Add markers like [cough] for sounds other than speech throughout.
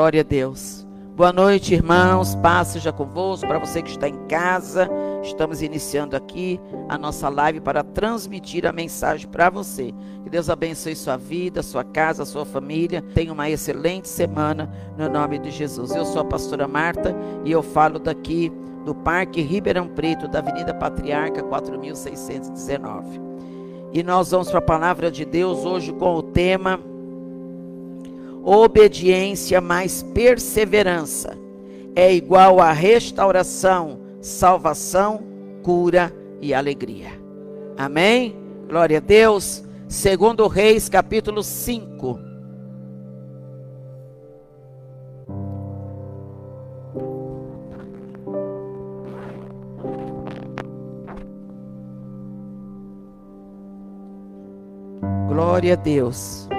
Glória a Deus. Boa noite, irmãos. Paz seja convosco. Para você que está em casa, estamos iniciando aqui a nossa live para transmitir a mensagem para você. Que Deus abençoe sua vida, sua casa, sua família. Tenha uma excelente semana no nome de Jesus. Eu sou a pastora Marta e eu falo daqui do Parque Ribeirão Preto, da Avenida Patriarca 4619. E nós vamos para a palavra de Deus hoje com o tema obediência mais perseverança é igual a restauração, salvação, cura e alegria. Amém? Glória a Deus. Segundo Reis, capítulo 5. Glória a Deus.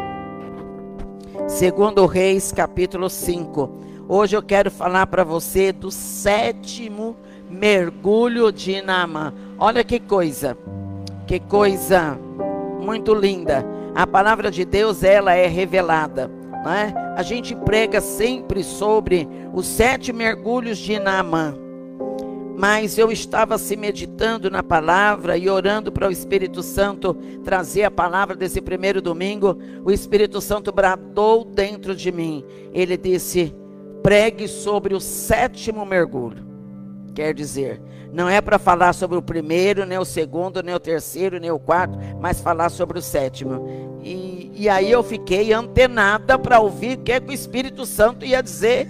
Segundo Reis, capítulo 5. Hoje eu quero falar para você do sétimo mergulho de Naamã. Olha que coisa, que coisa muito linda. A palavra de Deus, ela é revelada. Né? A gente prega sempre sobre os sete mergulhos de Naamã mas eu estava se meditando na palavra e orando para o Espírito Santo trazer a palavra desse primeiro domingo. O Espírito Santo bradou dentro de mim. Ele disse: pregue sobre o sétimo mergulho. Quer dizer, não é para falar sobre o primeiro, nem o segundo, nem o terceiro, nem o quarto, mas falar sobre o sétimo. E, e aí eu fiquei antenada para ouvir o que, é que o Espírito Santo ia dizer.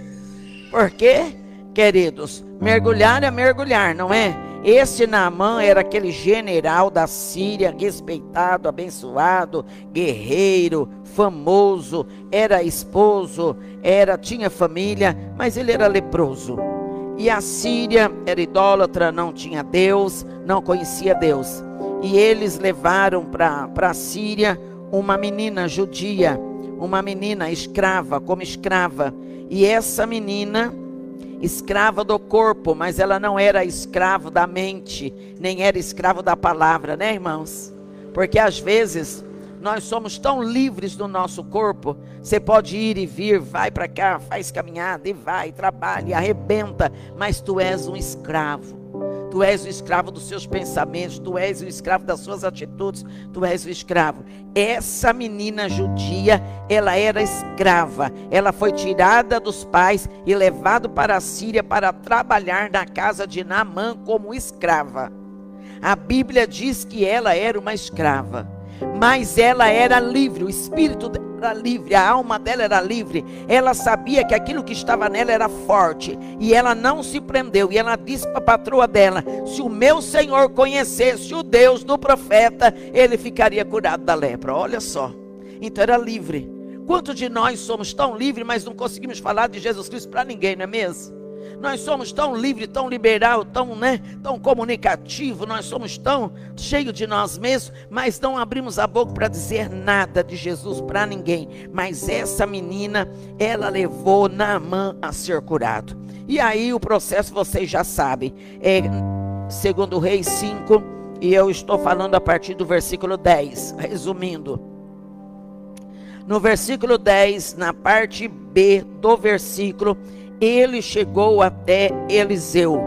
Por quê? Queridos, mergulhar é mergulhar, não é? Esse Naamã era aquele general da Síria, respeitado, abençoado, guerreiro, famoso, era esposo, era tinha família, mas ele era leproso. E a Síria era idólatra, não tinha Deus, não conhecia Deus. E eles levaram para a Síria uma menina judia, uma menina escrava, como escrava. E essa menina escrava do corpo, mas ela não era escravo da mente, nem era escravo da palavra, né, irmãos? Porque às vezes nós somos tão livres do nosso corpo, você pode ir e vir, vai para cá, faz caminhada e vai, trabalha, arrebenta, mas tu és um escravo. Tu és o escravo dos seus pensamentos, tu és o escravo das suas atitudes, tu és o escravo. Essa menina judia, ela era escrava. Ela foi tirada dos pais e levada para a Síria para trabalhar na casa de Naamã como escrava. A Bíblia diz que ela era uma escrava, mas ela era livre, o espírito era livre, a alma dela era livre. Ela sabia que aquilo que estava nela era forte e ela não se prendeu. E ela disse para a patroa dela: Se o meu senhor conhecesse o Deus do profeta, ele ficaria curado da lepra. Olha só, então era livre. Quantos de nós somos tão livres, mas não conseguimos falar de Jesus Cristo para ninguém, não é mesmo? Nós somos tão livre, tão liberal, tão, né, tão comunicativo, nós somos tão cheios de nós mesmos, mas não abrimos a boca para dizer nada de Jesus para ninguém. Mas essa menina, ela levou Naamã a ser curado. E aí o processo vocês já sabem. É segundo Reis 5, e eu estou falando a partir do versículo 10, resumindo. No versículo 10, na parte B do versículo, ele chegou até Eliseu.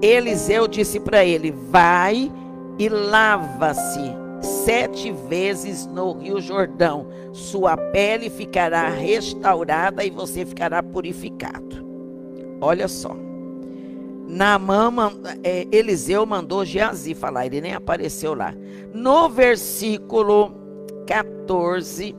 Eliseu disse para ele: Vai e lava-se sete vezes no Rio Jordão. Sua pele ficará restaurada e você ficará purificado. Olha só. Naamã, é, Eliseu mandou Geazi falar, ele nem apareceu lá. No versículo 14,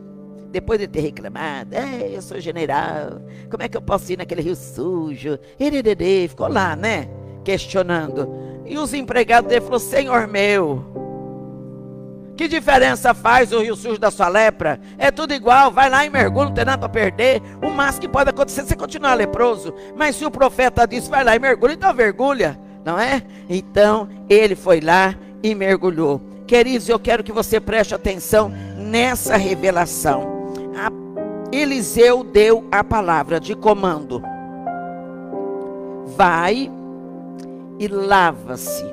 depois de ter reclamado, é, eu sou general, como é que eu posso ir naquele rio sujo? Irerê, ficou lá, né? Questionando. E os empregados dele falaram, Senhor meu, que diferença faz o rio sujo da sua lepra? É tudo igual, vai lá e mergulha, não tem nada para perder. O máximo que pode acontecer é você continuar leproso. Mas se o profeta disse, vai lá e mergulha, então mergulha, não é? Então ele foi lá e mergulhou. Queridos, eu quero que você preste atenção nessa revelação. Eliseu deu a palavra de comando: vai e lava-se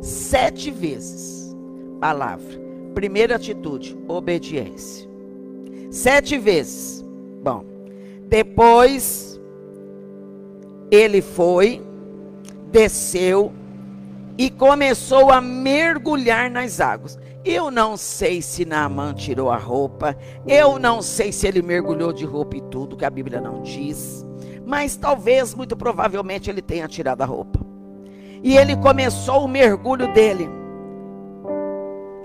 sete vezes. Palavra. Primeira atitude, obediência. Sete vezes. Bom, Depois, ele foi, desceu e começou a mergulhar nas águas. Eu não sei se Naamã tirou a roupa, eu não sei se ele mergulhou de roupa e tudo, que a Bíblia não diz, mas talvez, muito provavelmente, ele tenha tirado a roupa. E ele começou o mergulho dele.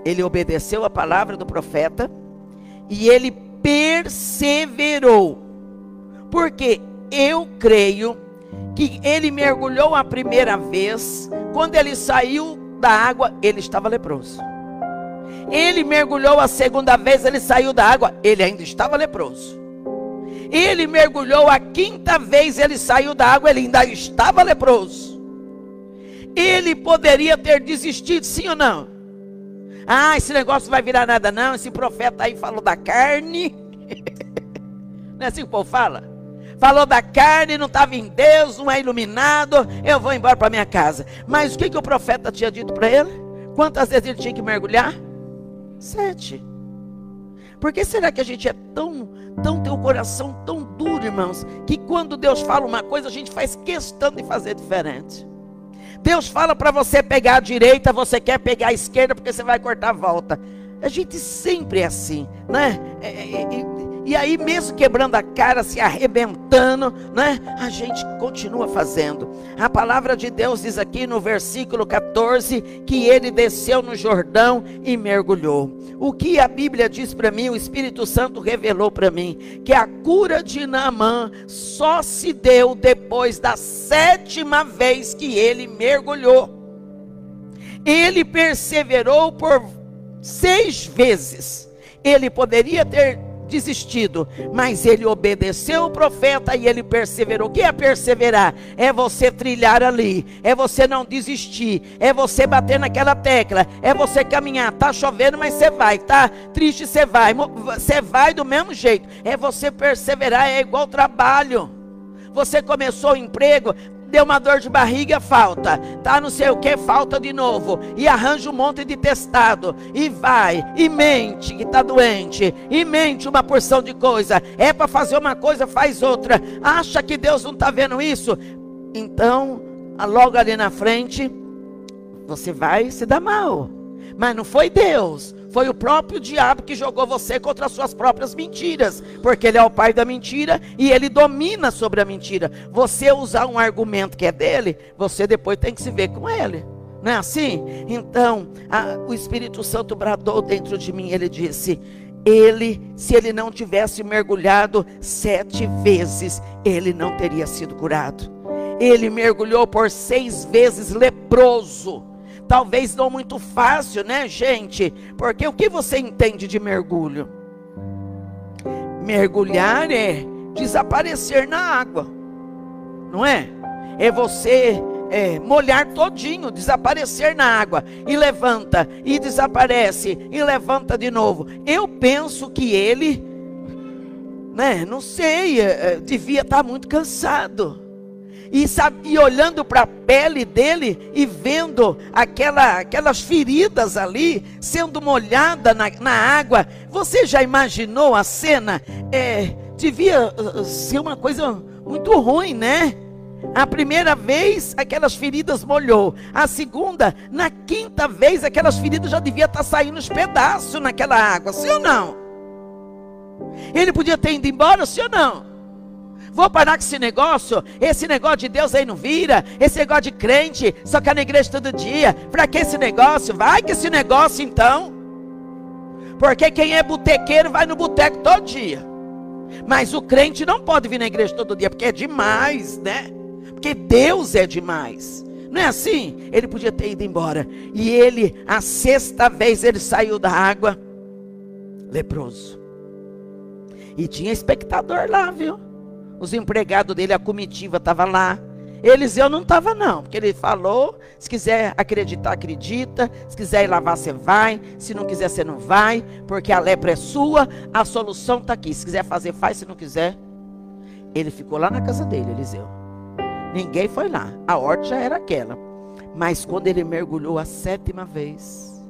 Ele obedeceu a palavra do profeta e ele perseverou. Porque eu creio que ele mergulhou a primeira vez, quando ele saiu da água, ele estava leproso. Ele mergulhou a segunda vez, ele saiu da água, ele ainda estava leproso. Ele mergulhou a quinta vez, ele saiu da água, ele ainda estava leproso. Ele poderia ter desistido, sim ou não? Ah, esse negócio vai virar nada, não. Esse profeta aí falou da carne. [laughs] não é assim que o povo fala? Falou da carne, não estava em Deus, não é iluminado. Eu vou embora para minha casa. Mas o que, que o profeta tinha dito para ele? Quantas vezes ele tinha que mergulhar? Sete. Por que será que a gente é tão, tão tem o coração tão duro, irmãos, que quando Deus fala uma coisa, a gente faz questão de fazer diferente? Deus fala para você pegar a direita, você quer pegar a esquerda porque você vai cortar a volta. A gente sempre é assim, né? É, é, é, e aí, mesmo quebrando a cara, se arrebentando, né? A gente continua fazendo. A palavra de Deus diz aqui no versículo 14 que ele desceu no Jordão e mergulhou. O que a Bíblia diz para mim, o Espírito Santo revelou para mim, que a cura de Naamã só se deu depois da sétima vez que ele mergulhou. Ele perseverou por seis vezes. Ele poderia ter desistido, mas ele obedeceu o profeta e ele perseverou. O que é perseverar? É você trilhar ali, é você não desistir, é você bater naquela tecla, é você caminhar. Tá chovendo, mas você vai, tá triste, você vai, você vai do mesmo jeito. É você perseverar, é igual trabalho. Você começou o emprego, deu uma dor de barriga, falta. Tá não sei o que, falta de novo. E arranja um monte de testado. E vai, e mente que está doente. E mente uma porção de coisa. É para fazer uma coisa, faz outra. Acha que Deus não está vendo isso? Então, logo ali na frente, você vai se dar mal. Mas não foi Deus. Foi o próprio diabo que jogou você contra as suas próprias mentiras, porque ele é o pai da mentira e ele domina sobre a mentira. Você usar um argumento que é dele, você depois tem que se ver com ele. Não é assim? Então, a, o Espírito Santo bradou dentro de mim, ele disse: ele, se ele não tivesse mergulhado sete vezes, ele não teria sido curado. Ele mergulhou por seis vezes leproso Talvez não muito fácil, né, gente? Porque o que você entende de mergulho? Mergulhar é desaparecer na água, não é? É você é, molhar todinho, desaparecer na água, e levanta, e desaparece, e levanta de novo. Eu penso que ele, né, não sei, é, é devia estar muito cansado e, sabe, e olhando para a pele dele e vendo aquela, aquelas feridas ali sendo molhada na, na água. Você já imaginou a cena? É, devia uh, uh, ser uma coisa muito ruim, né? A primeira vez, aquelas feridas molhou. A segunda, na quinta vez, aquelas feridas já devia estar tá saindo os pedaços naquela água, sim ou não? Ele podia ter ido embora, sim ou não? Vou parar com esse negócio. Esse negócio de Deus aí não vira. Esse negócio de crente, só quer na igreja todo dia. Para que esse negócio? Vai que esse negócio então. Porque quem é botequeiro vai no boteco todo dia. Mas o crente não pode vir na igreja todo dia, porque é demais, né? Porque Deus é demais. Não é assim? Ele podia ter ido embora. E ele, a sexta vez, ele saiu da água leproso. E tinha espectador lá, viu? Os empregados dele, a comitiva estava lá. Eliseu não estava não, porque ele falou, se quiser acreditar, acredita, se quiser ir lavar, você vai, se não quiser, você não vai, porque a lepra é sua, a solução está aqui, se quiser fazer, faz, se não quiser. Ele ficou lá na casa dele, Eliseu. Ninguém foi lá, a horta já era aquela. Mas quando ele mergulhou a sétima vez,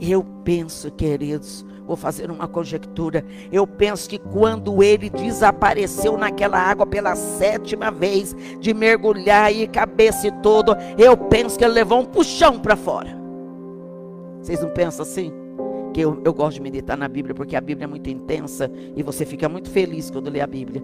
eu penso, queridos, vou fazer uma conjectura. Eu penso que quando ele desapareceu naquela água pela sétima vez, de mergulhar e cabeça e todo, eu penso que ele levou um puxão para fora. Vocês não pensam assim? Que eu, eu gosto de meditar na Bíblia porque a Bíblia é muito intensa e você fica muito feliz quando lê a Bíblia.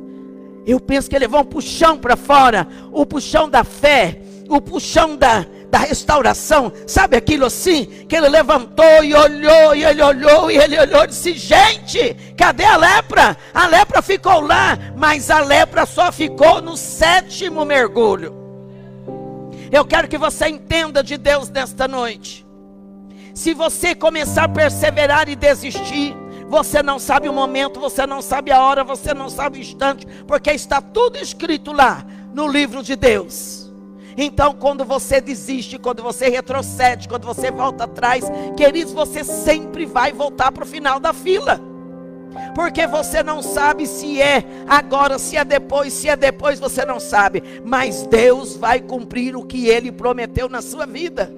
Eu penso que ele levou um puxão para fora, o puxão da fé, o puxão da, da restauração, sabe aquilo assim? Que ele levantou e olhou, e ele olhou, e ele olhou e disse: Gente, cadê a lepra? A lepra ficou lá, mas a lepra só ficou no sétimo mergulho. Eu quero que você entenda de Deus nesta noite. Se você começar a perseverar e desistir, você não sabe o momento, você não sabe a hora, você não sabe o instante, porque está tudo escrito lá no livro de Deus. Então, quando você desiste, quando você retrocede, quando você volta atrás, queridos, você sempre vai voltar para o final da fila. Porque você não sabe se é agora, se é depois, se é depois, você não sabe. Mas Deus vai cumprir o que Ele prometeu na sua vida.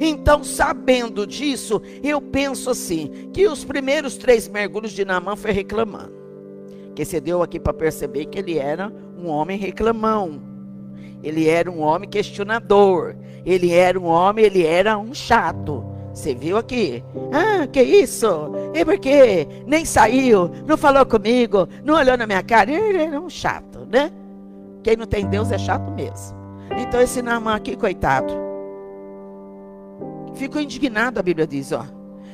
Então, sabendo disso, eu penso assim: que os primeiros três mergulhos de Naamã foi reclamando. Que você deu aqui para perceber que ele era um homem reclamão. Ele era um homem questionador. Ele era um homem, ele era um chato. Você viu aqui? Ah, que isso? E por quê? Nem saiu, não falou comigo, não olhou na minha cara. Ele era um chato, né? Quem não tem Deus é chato mesmo. Então esse Naamã aqui, coitado. Ficou indignado, a Bíblia diz, ó.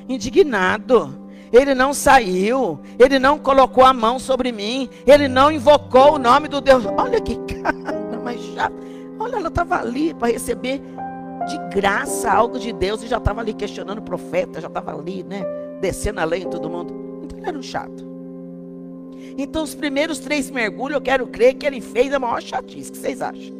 Indignado. Ele não saiu, ele não colocou a mão sobre mim, ele não invocou o nome do Deus. Olha que cara mais chato. Olha, ela estava ali para receber de graça algo de Deus e já estava ali questionando o profeta, já estava ali, né? Descendo a lei todo mundo. Então ele era um chato. Então, os primeiros três mergulhos, eu quero crer que ele fez a maior chatice. O que vocês acham?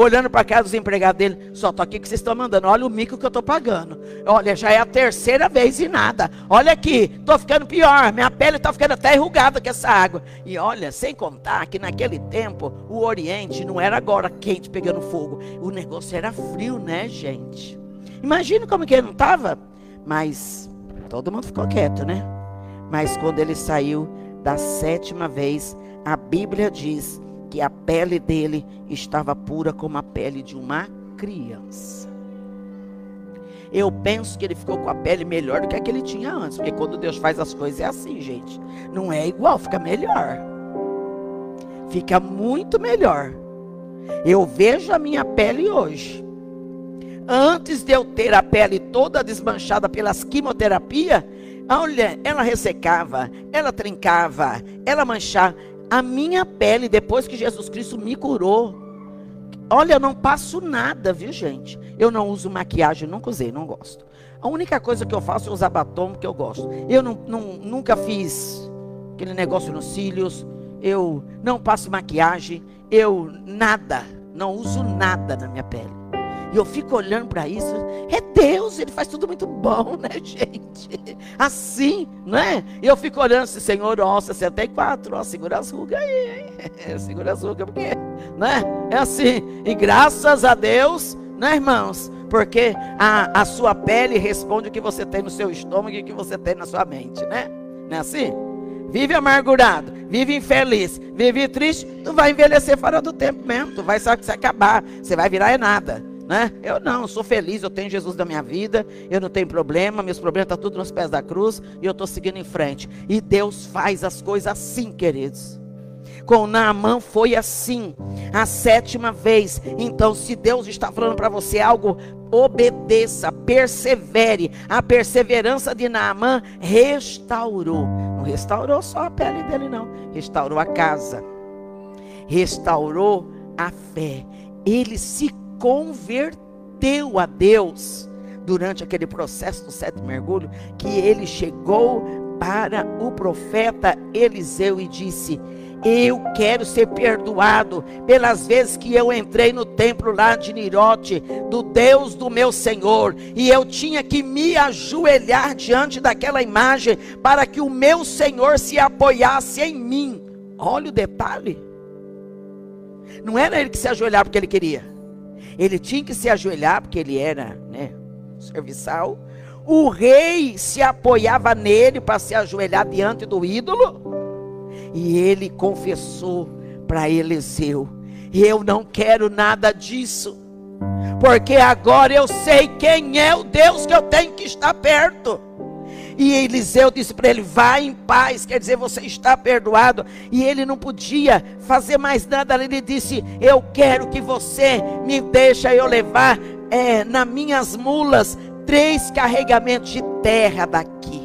Olhando para casa dos empregados dele, só tô aqui que vocês estão mandando, olha o mico que eu estou pagando. Olha, já é a terceira vez e nada. Olha aqui, estou ficando pior, minha pele está ficando até enrugada com essa água. E olha, sem contar que naquele tempo o Oriente não era agora quente pegando fogo, o negócio era frio, né, gente? Imagina como que ele não estava. Mas todo mundo ficou quieto, né? Mas quando ele saiu da sétima vez, a Bíblia diz que a pele dele estava pura como a pele de uma criança. Eu penso que ele ficou com a pele melhor do que a que ele tinha antes, porque quando Deus faz as coisas é assim, gente. Não é igual, fica melhor. Fica muito melhor. Eu vejo a minha pele hoje. Antes de eu ter a pele toda desmanchada pelas quimioterapia, olha, ela ressecava, ela trincava, ela manchava a minha pele depois que Jesus Cristo me curou. Olha, eu não passo nada, viu, gente? Eu não uso maquiagem, nunca usei, não gosto. A única coisa que eu faço é usar batom, que eu gosto. Eu não, não, nunca fiz aquele negócio nos cílios. Eu não passo maquiagem. Eu nada, não uso nada na minha pele. E eu fico olhando para isso. É Deus, Ele faz tudo muito bom, né, [laughs] gente? Assim, não é? E eu fico olhando assim, Senhor, ó, 64, ó, segura as rugas aí, hein? [laughs] segura as rugas, porque, né? É assim. E graças a Deus, né, irmãos? Porque a, a sua pele responde o que você tem no seu estômago e o que você tem na sua mente, né? Não é assim? Vive amargurado, vive infeliz, vive triste, tu vai envelhecer fora do tempo mesmo, tu vai se acabar, você vai virar é nada né? Eu não, eu sou feliz, eu tenho Jesus na minha vida, eu não tenho problema, meus problemas estão tá tudo nos pés da cruz e eu estou seguindo em frente. E Deus faz as coisas assim, queridos. Com Naamã foi assim, a sétima vez. Então, se Deus está falando para você algo, obedeça, persevere. A perseverança de Naamã restaurou. Não restaurou só a pele dele, não. Restaurou a casa. Restaurou a fé. Ele se converteu a Deus durante aquele processo do sétimo mergulho, que ele chegou para o profeta Eliseu e disse: Eu quero ser perdoado pelas vezes que eu entrei no templo lá de Nirote, do Deus do meu Senhor, e eu tinha que me ajoelhar diante daquela imagem para que o meu Senhor se apoiasse em mim. Olha o detalhe. Não era ele que se ajoelhava porque ele queria. Ele tinha que se ajoelhar, porque ele era né, serviçal. O rei se apoiava nele para se ajoelhar diante do ídolo. E ele confessou para Eliseu: Eu não quero nada disso, porque agora eu sei quem é o Deus que eu tenho que estar perto. E Eliseu disse para ele: Vá em paz, quer dizer, você está perdoado. E ele não podia fazer mais nada. Ele disse: Eu quero que você me deixe eu levar é, nas minhas mulas três carregamentos de terra daqui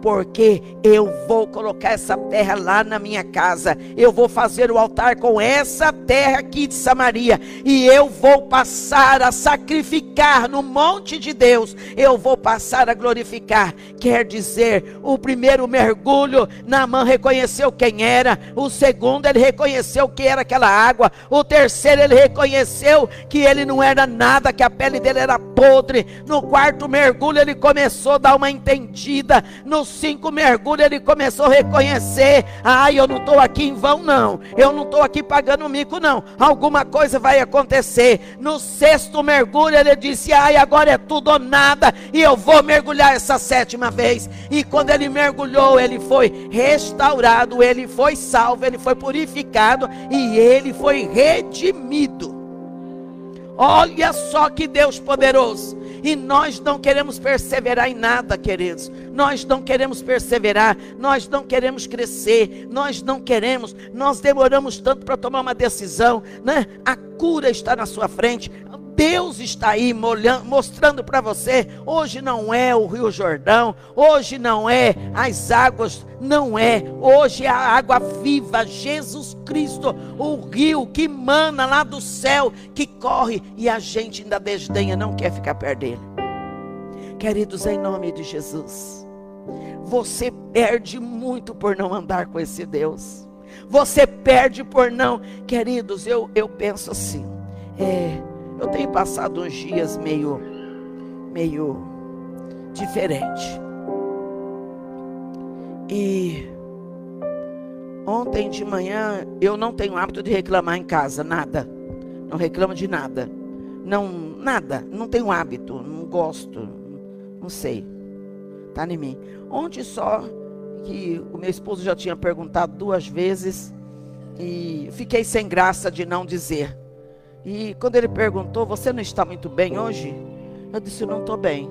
porque eu vou colocar essa terra lá na minha casa. Eu vou fazer o altar com essa terra aqui de Samaria. E eu vou passar a sacrificar no monte de Deus. Eu vou passar a glorificar. Quer dizer, o primeiro mergulho, Naamã reconheceu quem era. O segundo, ele reconheceu que era aquela água. O terceiro, ele reconheceu que ele não era nada, que a pele dele era podre. No quarto mergulho, ele começou a dar uma entendida. No cinco mergulhos, ele começou a reconhecer: ai, eu não estou aqui em vão, não. Eu não estou aqui pagando mico, não. Alguma coisa vai acontecer. No sexto mergulho, ele disse: ai, agora é tudo ou nada. E eu vou mergulhar essa sétima vez. E quando ele mergulhou, ele foi restaurado, ele foi salvo, ele foi purificado e ele foi redimido. Olha só que Deus poderoso. E nós não queremos perseverar em nada, queridos. Nós não queremos perseverar, nós não queremos crescer, nós não queremos, nós demoramos tanto para tomar uma decisão, né? A cura está na sua frente, Deus está aí molhando, mostrando para você. Hoje não é o Rio Jordão, hoje não é as águas, não é. Hoje é a água viva, Jesus Cristo, o rio que mana lá do céu, que corre e a gente ainda desdenha, não quer ficar perto dele. Queridos, em nome de Jesus, você perde muito por não andar com esse Deus. Você perde por não, queridos. Eu, eu penso assim, é eu tenho passado uns dias meio, meio diferente. E ontem de manhã eu não tenho hábito de reclamar em casa, nada. Não reclamo de nada. Não, nada. Não tenho hábito, não gosto, não sei. Tá em mim. Ontem só que o meu esposo já tinha perguntado duas vezes e fiquei sem graça de não dizer. E quando ele perguntou, você não está muito bem hoje? Eu disse, não estou bem.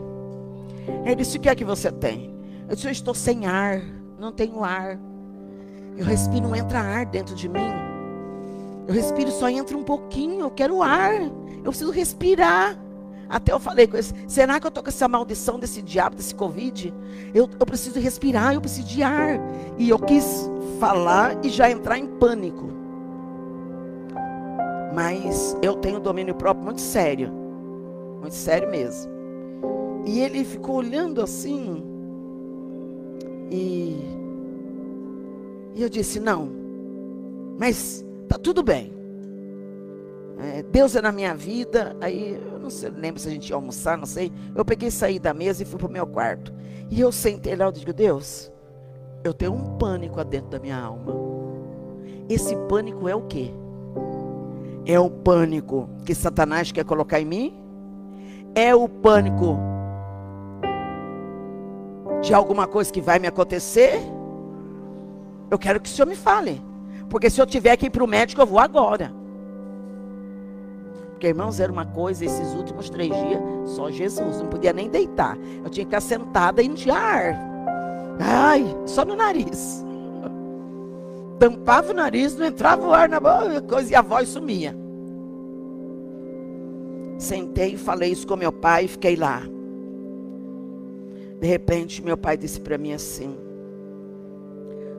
Ele disse, o que é que você tem? Eu disse, eu estou sem ar, não tenho ar. Eu respiro, não entra ar dentro de mim. Eu respiro, só entra um pouquinho, eu quero ar. Eu preciso respirar. Até eu falei com ele, será que eu estou com essa maldição desse diabo, desse Covid? Eu, eu preciso respirar, eu preciso de ar. E eu quis falar e já entrar em pânico. Mas eu tenho domínio próprio muito sério. Muito sério mesmo. E ele ficou olhando assim. E, e eu disse: Não, mas tá tudo bem. É, Deus é na minha vida. Aí eu não sei, lembro se a gente ia almoçar, não sei. Eu peguei, saí da mesa e fui para o meu quarto. E eu sentei lá e digo: Deus, eu tenho um pânico dentro da minha alma. Esse pânico é o quê? É o pânico que Satanás quer colocar em mim? É o pânico de alguma coisa que vai me acontecer? Eu quero que o Senhor me fale. Porque se eu tiver que ir para o médico, eu vou agora. Porque, irmãos, era uma coisa, esses últimos três dias, só Jesus, não podia nem deitar. Eu tinha que ficar sentada e ar. Ai, só no nariz [laughs] tampava o nariz, não entrava o ar na boca, e a voz sumia. Sentei, falei isso com meu pai e fiquei lá. De repente, meu pai disse para mim assim: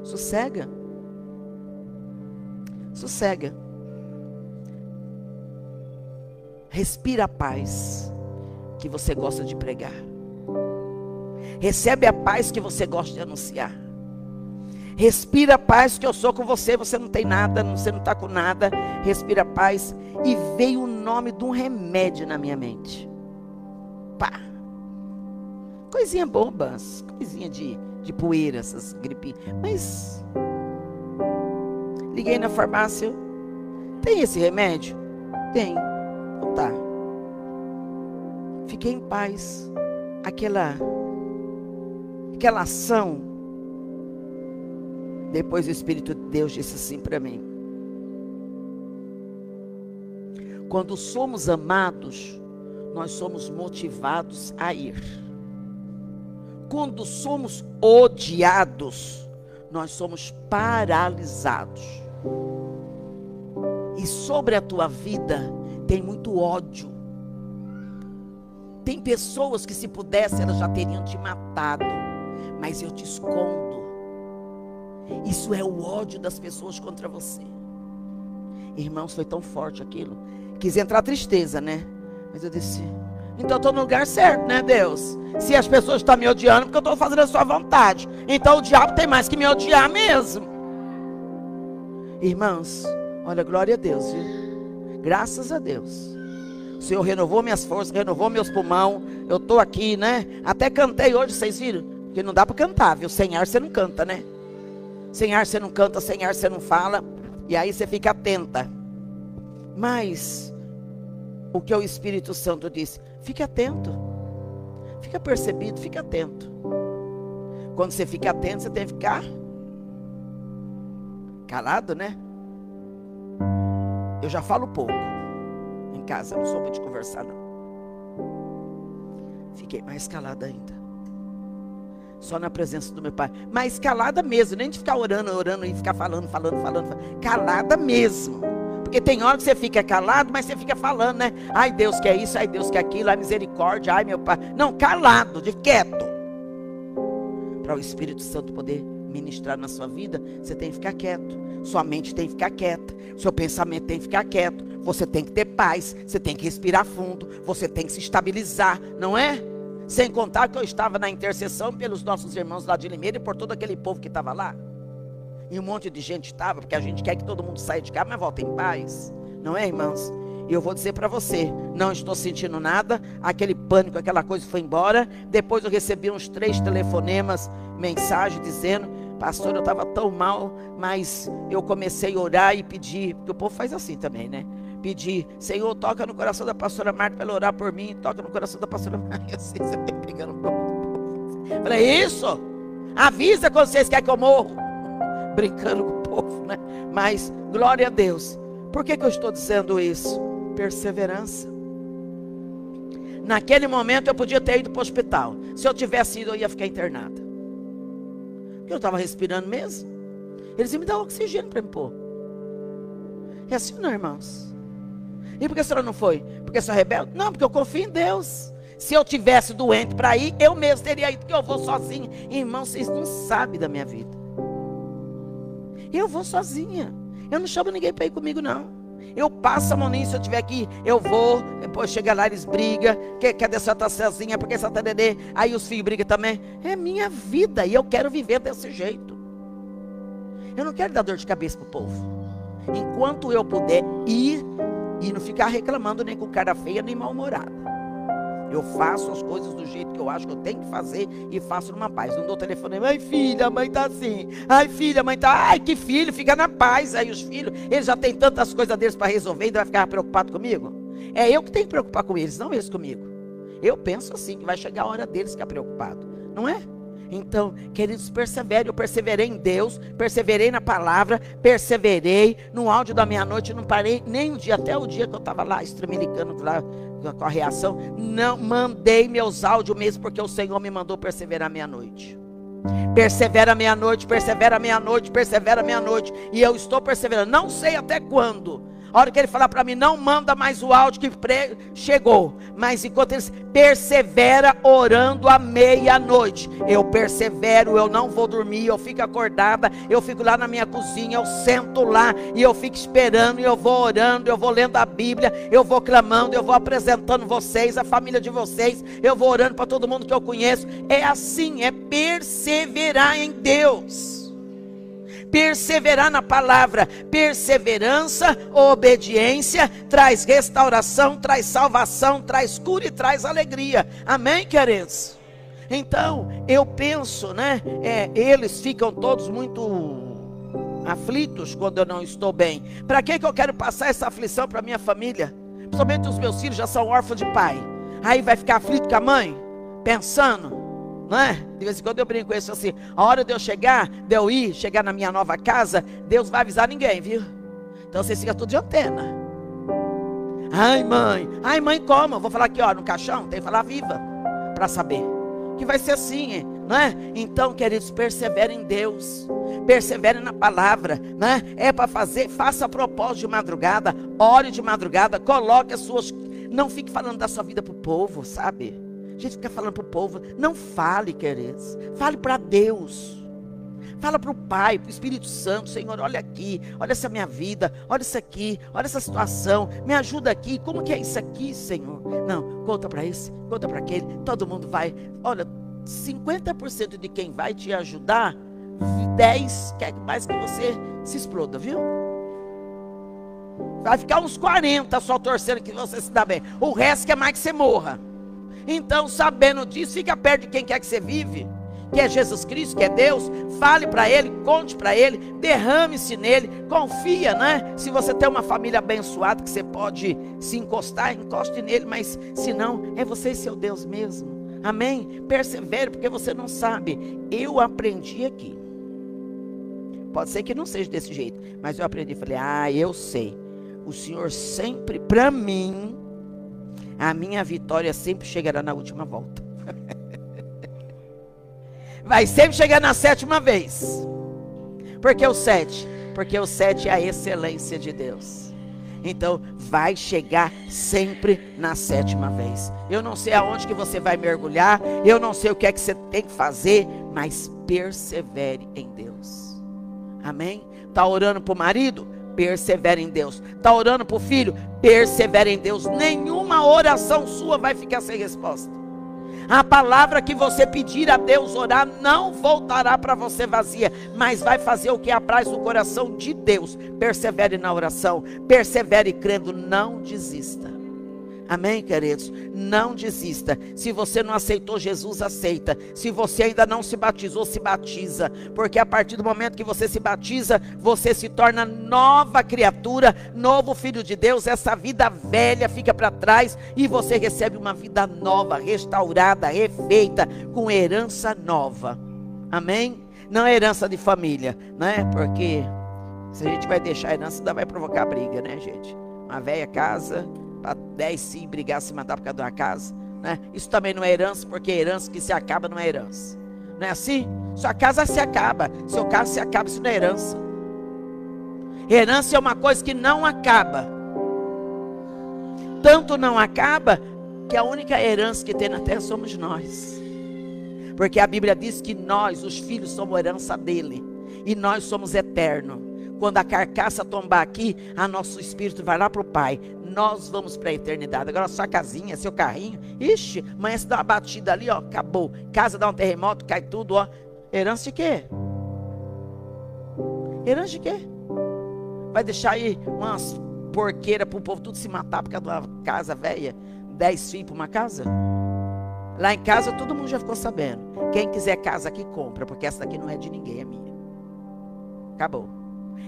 sossega, sossega, respira a paz que você gosta de pregar, recebe a paz que você gosta de anunciar. Respira paz, que eu sou com você. Você não tem nada, você não está com nada. Respira paz. E veio nome de um remédio na minha mente. Pá. Coisinha boba, coisinha de, de poeira, essas gripe. Mas. Liguei na farmácia. Tem esse remédio? Tem. Então tá. Fiquei em paz. aquela aquela ação. Depois o Espírito de Deus disse assim para mim: Quando somos amados, nós somos motivados a ir. Quando somos odiados, nós somos paralisados. E sobre a tua vida tem muito ódio. Tem pessoas que, se pudesse, elas já teriam te matado. Mas eu te escondo. Isso é o ódio das pessoas contra você. Irmãos, foi tão forte aquilo Quis entrar tristeza, né? Mas eu disse, então eu estou no lugar certo, né, Deus? Se as pessoas estão me odiando, porque eu estou fazendo a sua vontade. Então o diabo tem mais que me odiar mesmo. Irmãos, olha, glória a Deus, viu? Graças a Deus. O Senhor renovou minhas forças, renovou meus pulmão. Eu estou aqui, né? Até cantei hoje, vocês viram? Porque não dá para cantar, viu? Sem ar você não canta, né? Sem ar você não canta, sem ar você não fala. E aí você fica atenta. Mas o que o Espírito Santo disse, fique atento. Fica percebido, fique atento. Quando você fica atento, você tem que ficar calado, né? Eu já falo pouco em casa, não sou muito de conversar não. Fiquei mais calada ainda. Só na presença do meu pai. Mas calada mesmo, nem de ficar orando, orando e ficar falando, falando, falando. falando. Calada mesmo. Porque tem hora que você fica calado, mas você fica falando, né? Ai, Deus quer isso, ai, Deus quer aquilo, ai, misericórdia, ai, meu pai. Não, calado, de quieto. Para o Espírito Santo poder ministrar na sua vida, você tem que ficar quieto. Sua mente tem que ficar quieta. Seu pensamento tem que ficar quieto. Você tem que ter paz. Você tem que respirar fundo. Você tem que se estabilizar, não é? Sem contar que eu estava na intercessão pelos nossos irmãos lá de Limeira e por todo aquele povo que estava lá. E um monte de gente estava, porque a gente quer que todo mundo saia de casa, mas volta em paz. Não é, irmãos? E eu vou dizer para você, não estou sentindo nada, aquele pânico, aquela coisa foi embora. Depois eu recebi uns três telefonemas, mensagem dizendo, pastor, eu estava tão mal, mas eu comecei a orar e pedir, porque o povo faz assim também, né? Pedir, Senhor, toca no coração da pastora Marta para ela orar por mim, toca no coração da pastora [laughs] Marta. Sei, você está pegando o povo. Falei, isso? Avisa quando vocês querem que eu morro brincando com o povo, né? Mas, glória a Deus. Por que, que eu estou dizendo isso? Perseverança. Naquele momento eu podia ter ido para o hospital. Se eu tivesse ido, eu ia ficar internada. Porque eu estava respirando mesmo. Eles iam me dar oxigênio para me pôr. É assim, não, irmãos? E por que a senhora não foi? Porque a senhora é rebelde? Não, porque eu confio em Deus. Se eu tivesse doente para ir, eu mesmo teria ido, porque eu vou sozinho. Irmãos, vocês não sabem da minha vida. Eu vou sozinha. Eu não chamo ninguém para ir comigo, não. Eu passo a mão se eu tiver aqui, eu vou. Depois chega lá, eles brigam. Quer, quer tá sozinha, porque essa tá dedê. Aí os filhos brigam também. É minha vida e eu quero viver desse jeito. Eu não quero dar dor de cabeça pro povo. Enquanto eu puder ir e não ficar reclamando nem com cara feia nem mal-humorada. Eu faço as coisas do jeito que eu acho que eu tenho que fazer e faço numa paz. Não dou telefone, ai filha, a mãe tá assim. Ai filha, a mãe tá, ai que filho, fica na paz. Aí os filhos, eles já têm tantas coisas deles para resolver, ainda vai ficar preocupado comigo? É eu que tenho que preocupar com eles, não eles comigo. Eu penso assim, que vai chegar a hora deles ficar preocupado, não é? Então, queridos, persevere. Eu perseverei em Deus, perseverei na palavra, perseverei no áudio da meia-noite. Não parei nem um dia, até o dia que eu estava lá, estremelicando lá com a reação. Não mandei meus áudios mesmo, porque o Senhor me mandou perseverar meia-noite. Persevera meia-noite, persevera meia-noite, persevera meia-noite. E eu estou perseverando. Não sei até quando a hora que ele falar para mim, não manda mais o áudio que chegou. Mas enquanto ele persevera orando à meia-noite. Eu persevero, eu não vou dormir, eu fico acordada, eu fico lá na minha cozinha, eu sento lá e eu fico esperando, e eu vou orando, eu vou lendo a Bíblia, eu vou clamando, eu vou apresentando vocês, a família de vocês, eu vou orando para todo mundo que eu conheço. É assim, é perseverar em Deus perseverar na palavra. Perseverança, obediência, traz restauração, traz salvação, traz cura e traz alegria. Amém, queridos? Então, eu penso, né? É, eles ficam todos muito aflitos quando eu não estou bem. Para que, que eu quero passar essa aflição para minha família? Principalmente os meus filhos já são órfãos de pai. Aí vai ficar aflito com a mãe? pensando, não é? De vez em quando eu brinco com isso assim: a hora de eu chegar, de eu ir, chegar na minha nova casa, Deus vai avisar ninguém, viu? Então você fica tudo de antena. Ai, mãe, ai, mãe, como? Vou falar aqui, ó, no caixão, tem que falar viva, para saber. Que vai ser assim, não é? Então, queridos, persevere em Deus, persevere na palavra, né? É para fazer, faça propósito de madrugada, ore de madrugada, coloque as suas. Não fique falando da sua vida para o povo, sabe? A gente fica falando para o povo. Não fale, queridos. Fale para Deus. Fala para o Pai, para o Espírito Santo, Senhor, olha aqui, olha essa minha vida, olha isso aqui, olha essa situação, me ajuda aqui, como que é isso aqui, Senhor? Não, conta para esse, conta para aquele, todo mundo vai, olha, 50% de quem vai te ajudar, 10 quer mais que você se exploda, viu? Vai ficar uns 40 só torcendo que você se dá bem. O resto quer mais que você morra. Então, sabendo disso, fica perto de quem quer que você vive, que é Jesus Cristo, que é Deus. Fale para Ele, conte para Ele, derrame-se nele, confia, né? Se você tem uma família abençoada que você pode se encostar, encoste nele, mas se não, é você e seu Deus mesmo. Amém? Persevere, porque você não sabe. Eu aprendi aqui. Pode ser que não seja desse jeito, mas eu aprendi. Falei, ah, eu sei. O Senhor sempre, para mim, a minha vitória sempre chegará na última volta. [laughs] Vai sempre chegar na sétima vez. Porque o sete? Porque o sete é a excelência de Deus. Então, vai chegar sempre na sétima vez. Eu não sei aonde que você vai mergulhar, eu não sei o que é que você tem que fazer, mas persevere em Deus. Amém? Tá orando para o marido? Persevere em Deus. Tá orando para o filho? Persevere em Deus. Nenhuma oração sua vai ficar sem resposta. A palavra que você pedir a Deus orar não voltará para você vazia, mas vai fazer o que apraz no coração de Deus. Persevere na oração, persevere crendo, não desista. Amém, queridos? Não desista. Se você não aceitou Jesus, aceita. Se você ainda não se batizou, se batiza. Porque a partir do momento que você se batiza, você se torna nova criatura, novo filho de Deus. Essa vida velha fica para trás e você recebe uma vida nova, restaurada, refeita, com herança nova. Amém? Não é herança de família, né? Porque se a gente vai deixar a herança, ainda vai provocar briga, né, gente? Uma velha casa para 10 sim brigar, se matar por causa de uma casa. Né? Isso também não é herança, porque herança que se acaba não é herança. Não é assim? Sua casa se acaba, seu carro se acaba, isso não é herança. Herança é uma coisa que não acaba. Tanto não acaba que a única herança que tem na terra somos nós. Porque a Bíblia diz que nós, os filhos, somos herança dele. E nós somos eternos. Quando a carcaça tombar aqui, a nosso espírito vai lá para o Pai nós vamos para a eternidade. Agora sua casinha, seu carrinho, ixi, amanhã se dá uma batida ali, ó, acabou. Casa dá um terremoto, cai tudo, ó. Herança de quê? Herança de quê? Vai deixar aí umas porqueiras para o povo tudo se matar por causa de uma casa velha? Dez filhos para uma casa? Lá em casa todo mundo já ficou sabendo. Quem quiser casa aqui, compra, porque essa daqui não é de ninguém, é minha. Acabou.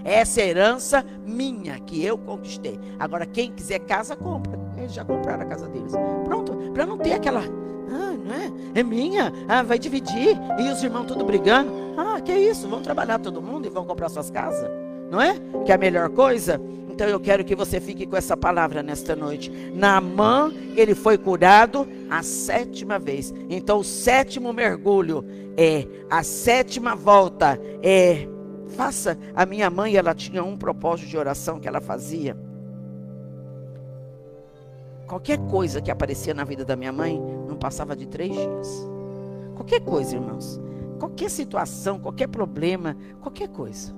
Essa é herança minha que eu conquistei. Agora, quem quiser casa, compra. Eles já compraram a casa deles. Pronto, para não ter aquela. Ah, não é? É minha. Ah, vai dividir. E os irmãos tudo brigando. Ah, que isso? Vão trabalhar todo mundo e vão comprar suas casas? Não é? Que é a melhor coisa? Então eu quero que você fique com essa palavra nesta noite. Naamã, ele foi curado a sétima vez. Então o sétimo mergulho é a sétima volta é Faça. A minha mãe, ela tinha um propósito de oração que ela fazia. Qualquer coisa que aparecia na vida da minha mãe, não passava de três dias. Qualquer coisa, irmãos. Qualquer situação, qualquer problema, qualquer coisa.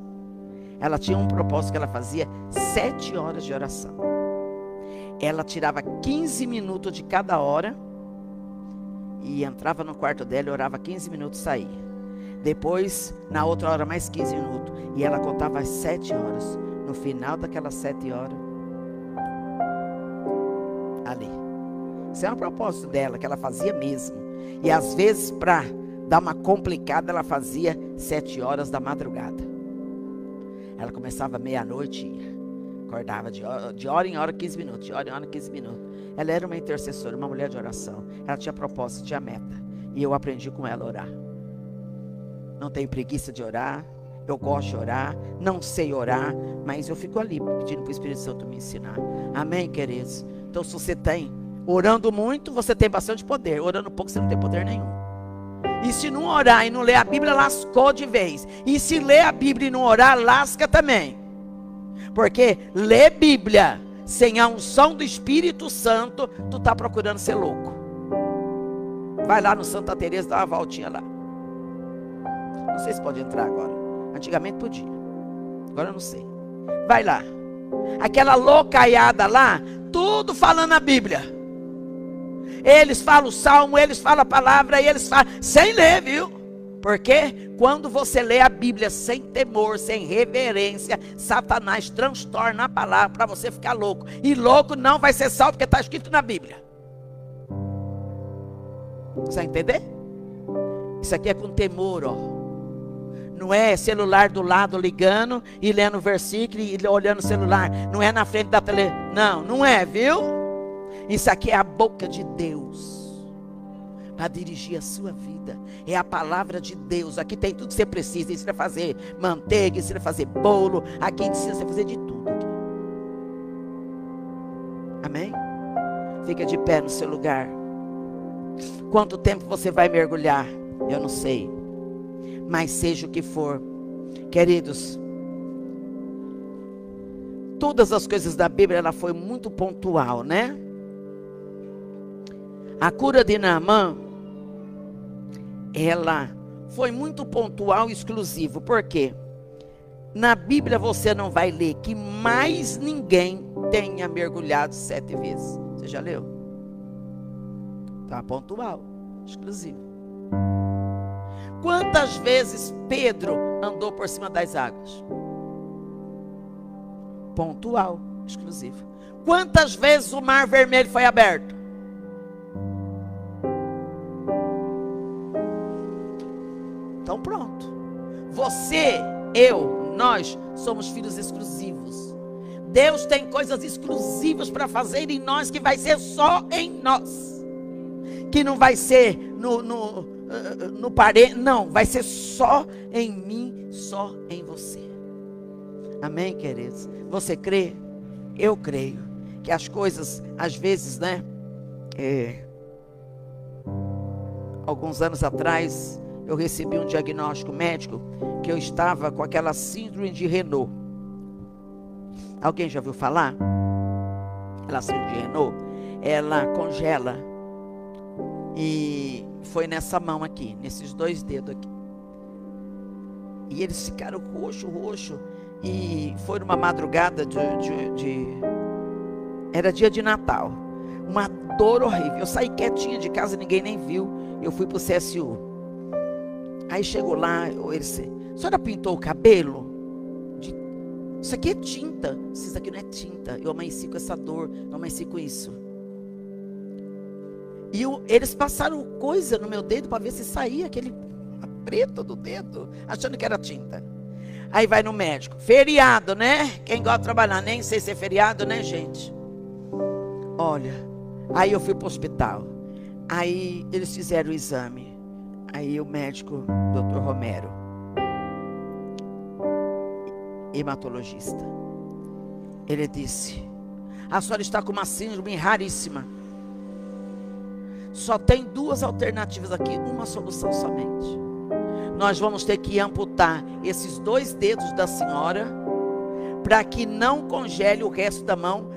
Ela tinha um propósito que ela fazia sete horas de oração. Ela tirava 15 minutos de cada hora e entrava no quarto dela orava 15 minutos e saía. Depois, na outra hora, mais 15 minutos. E ela contava as sete horas. No final daquelas sete horas, ali. Isso é um propósito dela, que ela fazia mesmo. E às vezes, para dar uma complicada, ela fazia sete horas da madrugada. Ela começava meia-noite e. Acordava de hora, de hora em hora, 15 minutos. De hora em hora, 15 minutos. Ela era uma intercessora, uma mulher de oração. Ela tinha propósito, tinha meta. E eu aprendi com ela a orar. Não tenho preguiça de orar. Eu gosto de orar. Não sei orar. Mas eu fico ali pedindo para o Espírito Santo me ensinar. Amém, queridos? Então, se você tem orando muito, você tem bastante poder. Orando pouco, você não tem poder nenhum. E se não orar e não ler a Bíblia, lascou de vez. E se ler a Bíblia e não orar, lasca também. Porque ler Bíblia sem a unção do Espírito Santo, tu está procurando ser louco. Vai lá no Santa Teresa, dá uma voltinha lá. Não sei se pode entrar agora. Antigamente podia. Agora eu não sei. Vai lá. Aquela loucaiada lá, tudo falando a Bíblia. Eles falam o salmo, eles falam a palavra, e eles falam, sem ler, viu? Porque quando você lê a Bíblia sem temor, sem reverência, Satanás transtorna a palavra para você ficar louco. E louco não vai ser salvo porque está escrito na Bíblia. Você vai entender? Isso aqui é com temor, ó. Não é celular do lado ligando e lendo versículo e olhando o celular. Não é na frente da tele. Não, não é, viu? Isso aqui é a boca de Deus para dirigir a sua vida. É a palavra de Deus. Aqui tem tudo que você precisa. Ensina a fazer manteiga, ensina a fazer bolo. Aqui ensina a fazer de tudo. Aqui. Amém? Fica de pé no seu lugar. Quanto tempo você vai mergulhar? Eu não sei. Mas seja o que for. Queridos, todas as coisas da Bíblia ela foi muito pontual, né? A cura de Naamã ela foi muito pontual e exclusivo. Por quê? Na Bíblia você não vai ler que mais ninguém tenha mergulhado sete vezes. Você já leu? Tá pontual, exclusivo. Quantas vezes Pedro andou por cima das águas? Pontual, exclusivo. Quantas vezes o mar vermelho foi aberto? Então pronto. Você, eu, nós somos filhos exclusivos. Deus tem coisas exclusivas para fazer em nós que vai ser só em nós. Que não vai ser no, no, no parede, não, vai ser só em mim, só em você. Amém, queridos? Você crê? Eu creio que as coisas, às vezes, né? É, alguns anos atrás, eu recebi um diagnóstico médico que eu estava com aquela síndrome de Renault. Alguém já ouviu falar? Ela síndrome de Renault, ela congela. E foi nessa mão aqui, nesses dois dedos aqui. E eles ficaram roxo, roxo. E foi numa madrugada de, de, de era dia de Natal. Uma dor horrível. Eu saí quietinha de casa, ninguém nem viu. Eu fui para o CSU. Aí chegou lá, ele disse, a senhora pintou o cabelo? De... Isso aqui é tinta. Isso aqui não é tinta. Eu amanheci com essa dor, eu amanheci com isso. E eles passaram coisa no meu dedo para ver se saía aquele preto do dedo, achando que era tinta. Aí vai no médico. Feriado, né? Quem gosta de trabalhar, nem sei se é feriado, né, gente? Olha, aí eu fui para o hospital. Aí eles fizeram o exame. Aí o médico, Dr. Romero, hematologista, ele disse: A senhora está com uma síndrome raríssima. Só tem duas alternativas aqui, uma solução somente. Nós vamos ter que amputar esses dois dedos da senhora para que não congele o resto da mão.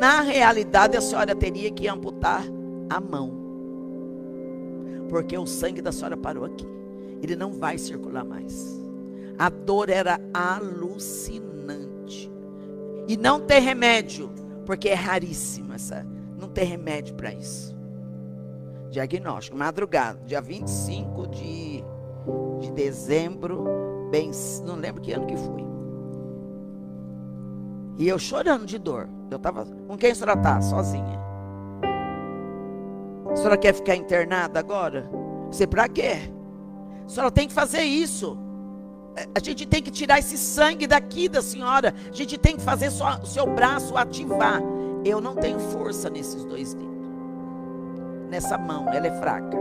Na realidade, a senhora teria que amputar a mão porque o sangue da senhora parou aqui. Ele não vai circular mais. A dor era alucinante. E não tem remédio, porque é raríssima essa. Não tem remédio para isso. Diagnóstico, madrugada, dia 25 de, de dezembro, bem, não lembro que ano que foi. E eu chorando de dor. Eu estava. Com quem a senhora está? Sozinha. A senhora quer ficar internada agora? Você para quê? A senhora tem que fazer isso. É, a gente tem que tirar esse sangue daqui da senhora. A gente tem que fazer o seu braço ativar. Eu não tenho força nesses dois dedos. Nessa mão, ela é fraca.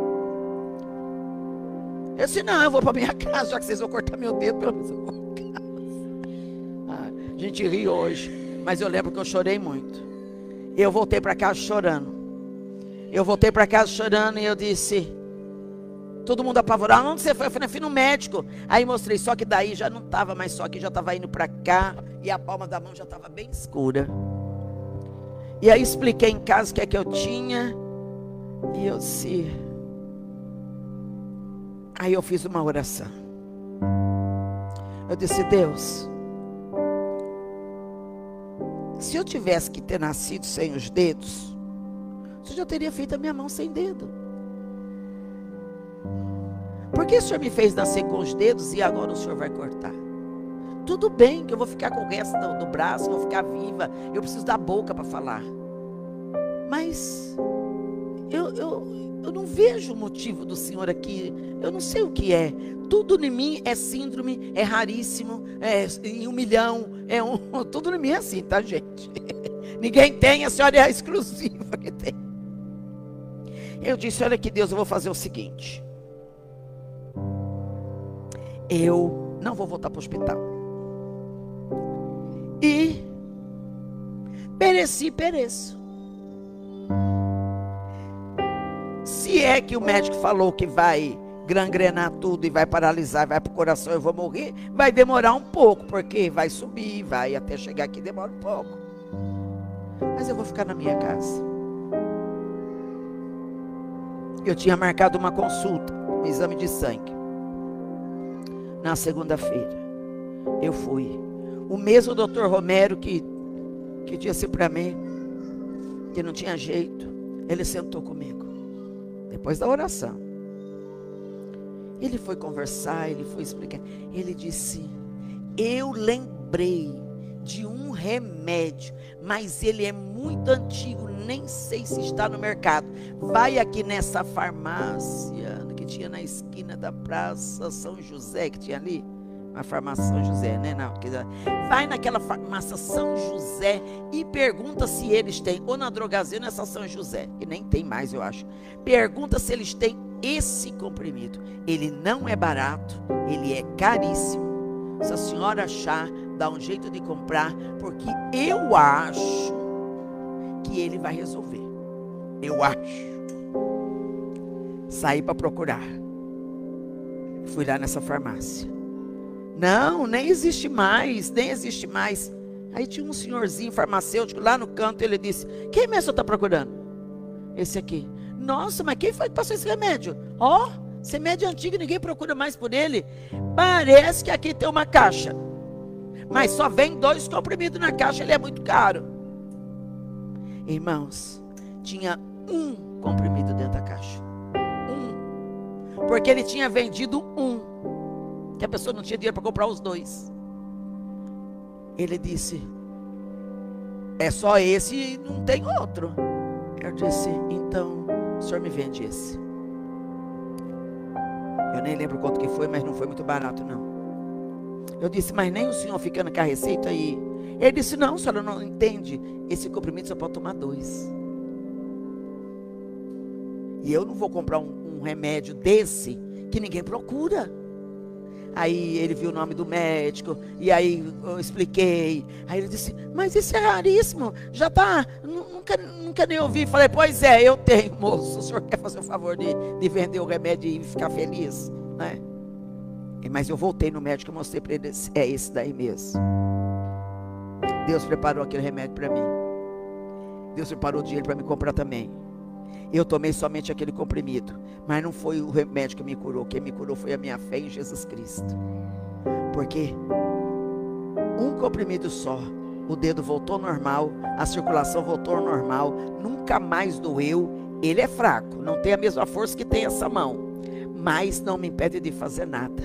Eu disse, não, eu vou para minha [laughs] casa, já que vocês vão cortar meu dedo, pelo menos eu vou. Ah, a gente ri hoje, mas eu lembro que eu chorei muito. Eu voltei para casa chorando. Eu voltei para casa chorando e eu disse, todo mundo apavorado, onde você foi? Eu falei, fui no médico. Aí mostrei, só que daí já não estava mais só que já estava indo para cá e a palma da mão já estava bem escura. E aí expliquei em casa o que é que eu tinha. E eu disse. Aí eu fiz uma oração. Eu disse, Deus, se eu tivesse que ter nascido sem os dedos, você já teria feito a minha mão sem dedo. Por que o Senhor me fez nascer com os dedos e agora o Senhor vai cortar? Tudo bem que eu vou ficar com o resto do, do braço, vou ficar viva, eu preciso da boca para falar. Mas eu, eu, eu não vejo o motivo do Senhor aqui, eu não sei o que é. Tudo em mim é síndrome, é raríssimo, é em um milhão, é um, [laughs] tudo em mim é assim, tá, gente? [laughs] Ninguém tem, a senhora é a exclusiva que tem. Eu disse: Olha que Deus, eu vou fazer o seguinte. Eu não vou voltar para o hospital. E pereci, pereço. Se é que o médico falou que vai gangrenar tudo e vai paralisar, vai para o coração, eu vou morrer, vai demorar um pouco, porque vai subir, vai até chegar aqui, demora um pouco. Mas eu vou ficar na minha casa. Eu tinha marcado uma consulta, um exame de sangue. Na segunda-feira. Eu fui. O mesmo doutor Romero que, que disse para mim que não tinha jeito, ele sentou comigo. Depois da oração. Ele foi conversar, ele foi explicar. Ele disse: Eu lembrei de um remédio, mas ele é muito antigo, nem sei se está no mercado. Vai aqui nessa farmácia que tinha na esquina da Praça São José, que tinha ali. A farmácia São José, né? Não, vai naquela farmácia São José e pergunta se eles têm, ou na Drogazil nessa São José, que nem tem mais, eu acho. Pergunta se eles têm esse comprimido. Ele não é barato, ele é caríssimo. Se a senhora achar, dá um jeito de comprar, porque eu acho que ele vai resolver. Eu acho. Saí para procurar. Fui lá nessa farmácia. Não, nem existe mais, nem existe mais. Aí tinha um senhorzinho farmacêutico lá no canto, ele disse: Quem mesmo está procurando? Esse aqui. Nossa, mas quem foi que passou esse remédio? Ó, oh, esse remédio é antigo, ninguém procura mais por ele. Parece que aqui tem uma caixa. Mas só vem dois comprimidos na caixa, ele é muito caro. Irmãos, tinha um comprimido dentro da caixa. Um. Porque ele tinha vendido um que a pessoa não tinha dinheiro para comprar os dois. Ele disse: É só esse e não tem outro. Eu disse: Então, o senhor me vende esse. Eu nem lembro quanto que foi, mas não foi muito barato, não. Eu disse: Mas nem o senhor ficando com a receita aí. Ele disse: Não, senhora não entende. Esse comprimido só pode tomar dois. E eu não vou comprar um, um remédio desse que ninguém procura. Aí ele viu o nome do médico, e aí eu expliquei. Aí ele disse: Mas isso é raríssimo, já tá, nunca, nunca nem ouvi. Falei: Pois é, eu tenho, moço. O senhor quer fazer o favor de, de vender o remédio e ficar feliz? Né? Mas eu voltei no médico e mostrei para ele: É esse daí mesmo. Deus preparou aquele remédio para mim. Deus preparou dinheiro para me comprar também. Eu tomei somente aquele comprimido, mas não foi o remédio que me curou. Quem me curou foi a minha fé em Jesus Cristo. Porque um comprimido só, o dedo voltou normal, a circulação voltou ao normal, nunca mais doeu. Ele é fraco, não tem a mesma força que tem essa mão, mas não me impede de fazer nada.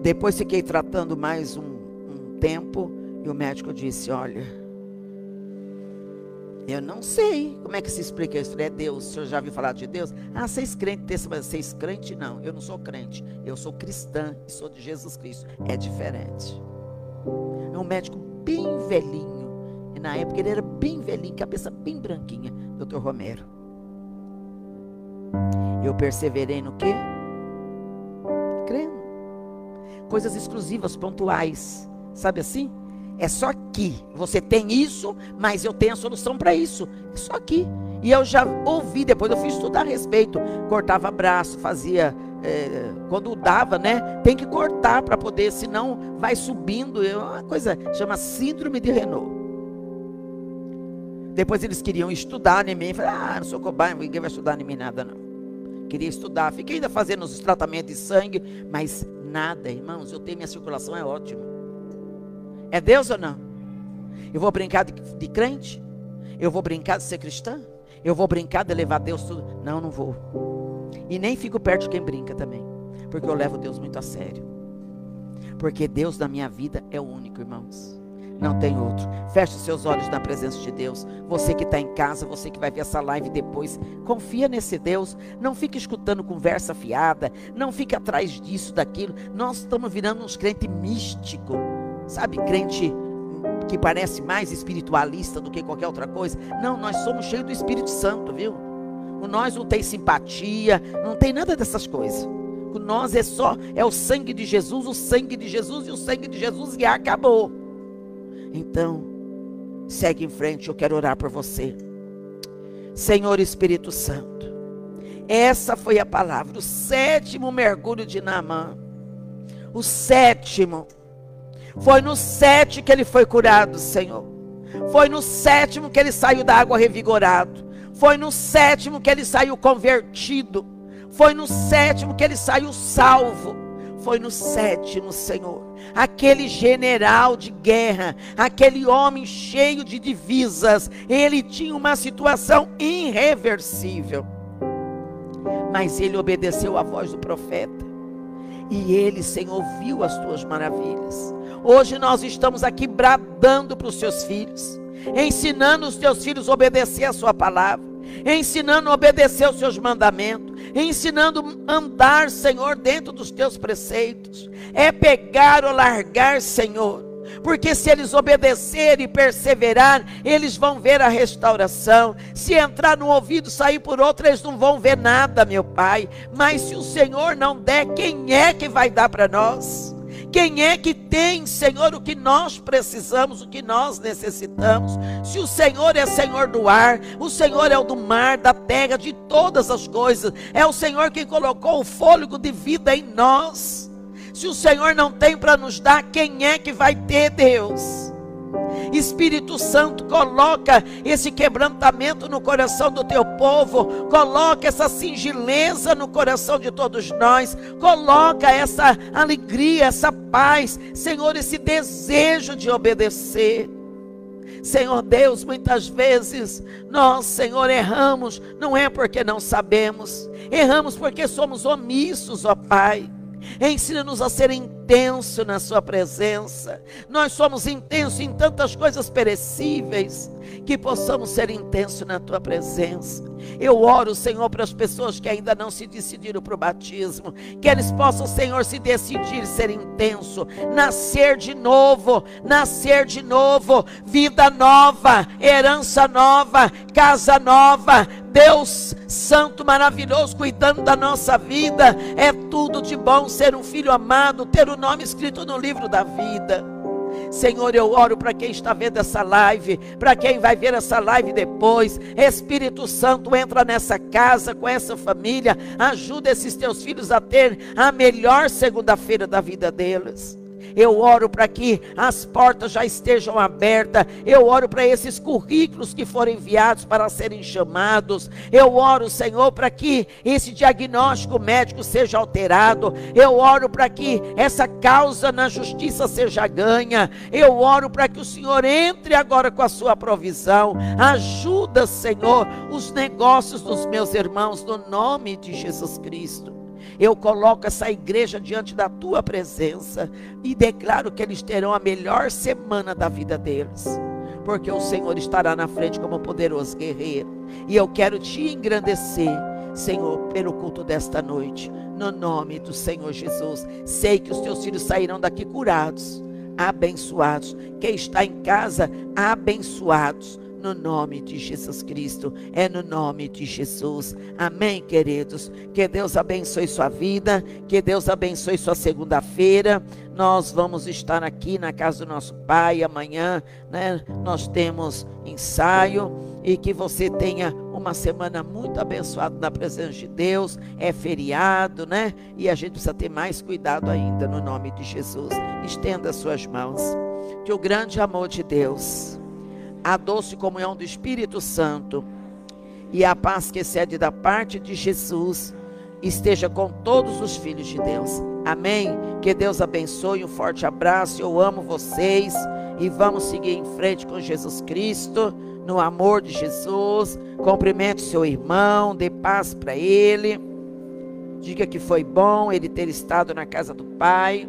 Depois fiquei tratando mais um, um tempo e o médico disse: Olha, eu não sei como é que se explica isso. É Deus. O senhor já ouviu falar de Deus? Ah, vocês crentes, mas vocês crente não. Eu não sou crente. Eu sou cristã e sou de Jesus Cristo. É diferente. É um médico bem velhinho. na época ele era bem velhinho, cabeça bem branquinha, doutor Romero. Eu perseverei no quê? Crendo. Coisas exclusivas, pontuais. Sabe assim? É só aqui. Você tem isso, mas eu tenho a solução para isso. É só aqui. E eu já ouvi, depois eu fui estudar a respeito. Cortava braço, fazia. É, quando dava, né? Tem que cortar para poder, senão vai subindo. É uma coisa chama síndrome de Renault. Depois eles queriam estudar em mim. Falei, ah, não sou cobaia, ninguém vai estudar em mim nada, não. Queria estudar. Fiquei ainda fazendo os tratamentos de sangue, mas nada, irmãos. Eu tenho minha circulação, é ótimo. É Deus ou não? Eu vou brincar de, de crente? Eu vou brincar de ser cristã? Eu vou brincar de levar Deus tudo. Não, não vou. E nem fico perto de quem brinca também. Porque eu levo Deus muito a sério. Porque Deus na minha vida é o único, irmãos. Não tem outro. Feche os seus olhos na presença de Deus. Você que está em casa, você que vai ver essa live depois, confia nesse Deus. Não fique escutando conversa fiada. Não fique atrás disso, daquilo. Nós estamos virando uns crentes místicos. Sabe, crente que parece mais espiritualista do que qualquer outra coisa. Não, nós somos cheios do Espírito Santo, viu? O nós não tem simpatia, não tem nada dessas coisas. O nós é só, é o sangue de Jesus, o sangue de Jesus e o sangue de Jesus e acabou. Então, segue em frente, eu quero orar por você. Senhor Espírito Santo, essa foi a palavra, o sétimo mergulho de Naamã. O sétimo. Foi no sete que ele foi curado, Senhor. Foi no sétimo que ele saiu da água revigorado. Foi no sétimo que ele saiu convertido. Foi no sétimo que ele saiu salvo. Foi no sétimo, Senhor. Aquele general de guerra, aquele homem cheio de divisas, ele tinha uma situação irreversível. Mas ele obedeceu à voz do profeta. E ele, Senhor, viu as tuas maravilhas. Hoje nós estamos aqui bradando para os seus filhos, ensinando os teus filhos a obedecer a sua palavra, ensinando a obedecer os seus mandamentos, ensinando a andar, Senhor, dentro dos teus preceitos. É pegar ou largar, Senhor porque se eles obedecerem e perseverar, eles vão ver a restauração. Se entrar no ouvido, sair por outro, eles não vão ver nada, meu Pai. Mas se o Senhor não der, quem é que vai dar para nós? Quem é que tem, Senhor, o que nós precisamos, o que nós necessitamos? Se o Senhor é Senhor do ar, o Senhor é o do mar, da terra, de todas as coisas, é o Senhor que colocou o fôlego de vida em nós. Se o Senhor não tem para nos dar, quem é que vai ter, Deus? Espírito Santo, coloca esse quebrantamento no coração do teu povo, coloca essa singeleza no coração de todos nós, coloca essa alegria, essa paz, Senhor, esse desejo de obedecer. Senhor Deus, muitas vezes nós, Senhor, erramos, não é porque não sabemos, erramos porque somos omissos, ó Pai. Ensina-nos a ser intenso na Sua presença. Nós somos intensos em tantas coisas perecíveis que possamos ser intensos na Tua presença. Eu oro, Senhor, para as pessoas que ainda não se decidiram para o batismo, que eles possam, Senhor, se decidir ser intenso, nascer de novo, nascer de novo, vida nova, herança nova, casa nova, Deus Santo, maravilhoso, cuidando da nossa vida. É tudo de bom ser um filho amado, ter o nome escrito no livro da vida. Senhor, eu oro para quem está vendo essa live, para quem vai ver essa live depois. Espírito Santo, entra nessa casa com essa família, ajuda esses teus filhos a ter a melhor segunda-feira da vida deles. Eu oro para que as portas já estejam abertas. Eu oro para esses currículos que foram enviados para serem chamados. Eu oro, Senhor, para que esse diagnóstico médico seja alterado. Eu oro para que essa causa na justiça seja ganha. Eu oro para que o Senhor entre agora com a sua provisão. Ajuda, Senhor, os negócios dos meus irmãos no nome de Jesus Cristo. Eu coloco essa igreja diante da tua presença e declaro que eles terão a melhor semana da vida deles. Porque o Senhor estará na frente como poderoso guerreiro. E eu quero te engrandecer, Senhor, pelo culto desta noite. No nome do Senhor Jesus. Sei que os teus filhos sairão daqui curados abençoados. Quem está em casa, abençoados no nome de Jesus Cristo. É no nome de Jesus. Amém, queridos. Que Deus abençoe sua vida. Que Deus abençoe sua segunda-feira. Nós vamos estar aqui na casa do nosso Pai amanhã, né? Nós temos ensaio e que você tenha uma semana muito abençoada na presença de Deus. É feriado, né? E a gente precisa ter mais cuidado ainda no nome de Jesus. Estenda suas mãos. Que o grande amor de Deus a doce comunhão do Espírito Santo e a paz que excede da parte de Jesus esteja com todos os filhos de Deus. Amém. Que Deus abençoe. Um forte abraço. Eu amo vocês e vamos seguir em frente com Jesus Cristo, no amor de Jesus. Cumprimente seu irmão, dê paz para ele. Diga que foi bom ele ter estado na casa do Pai.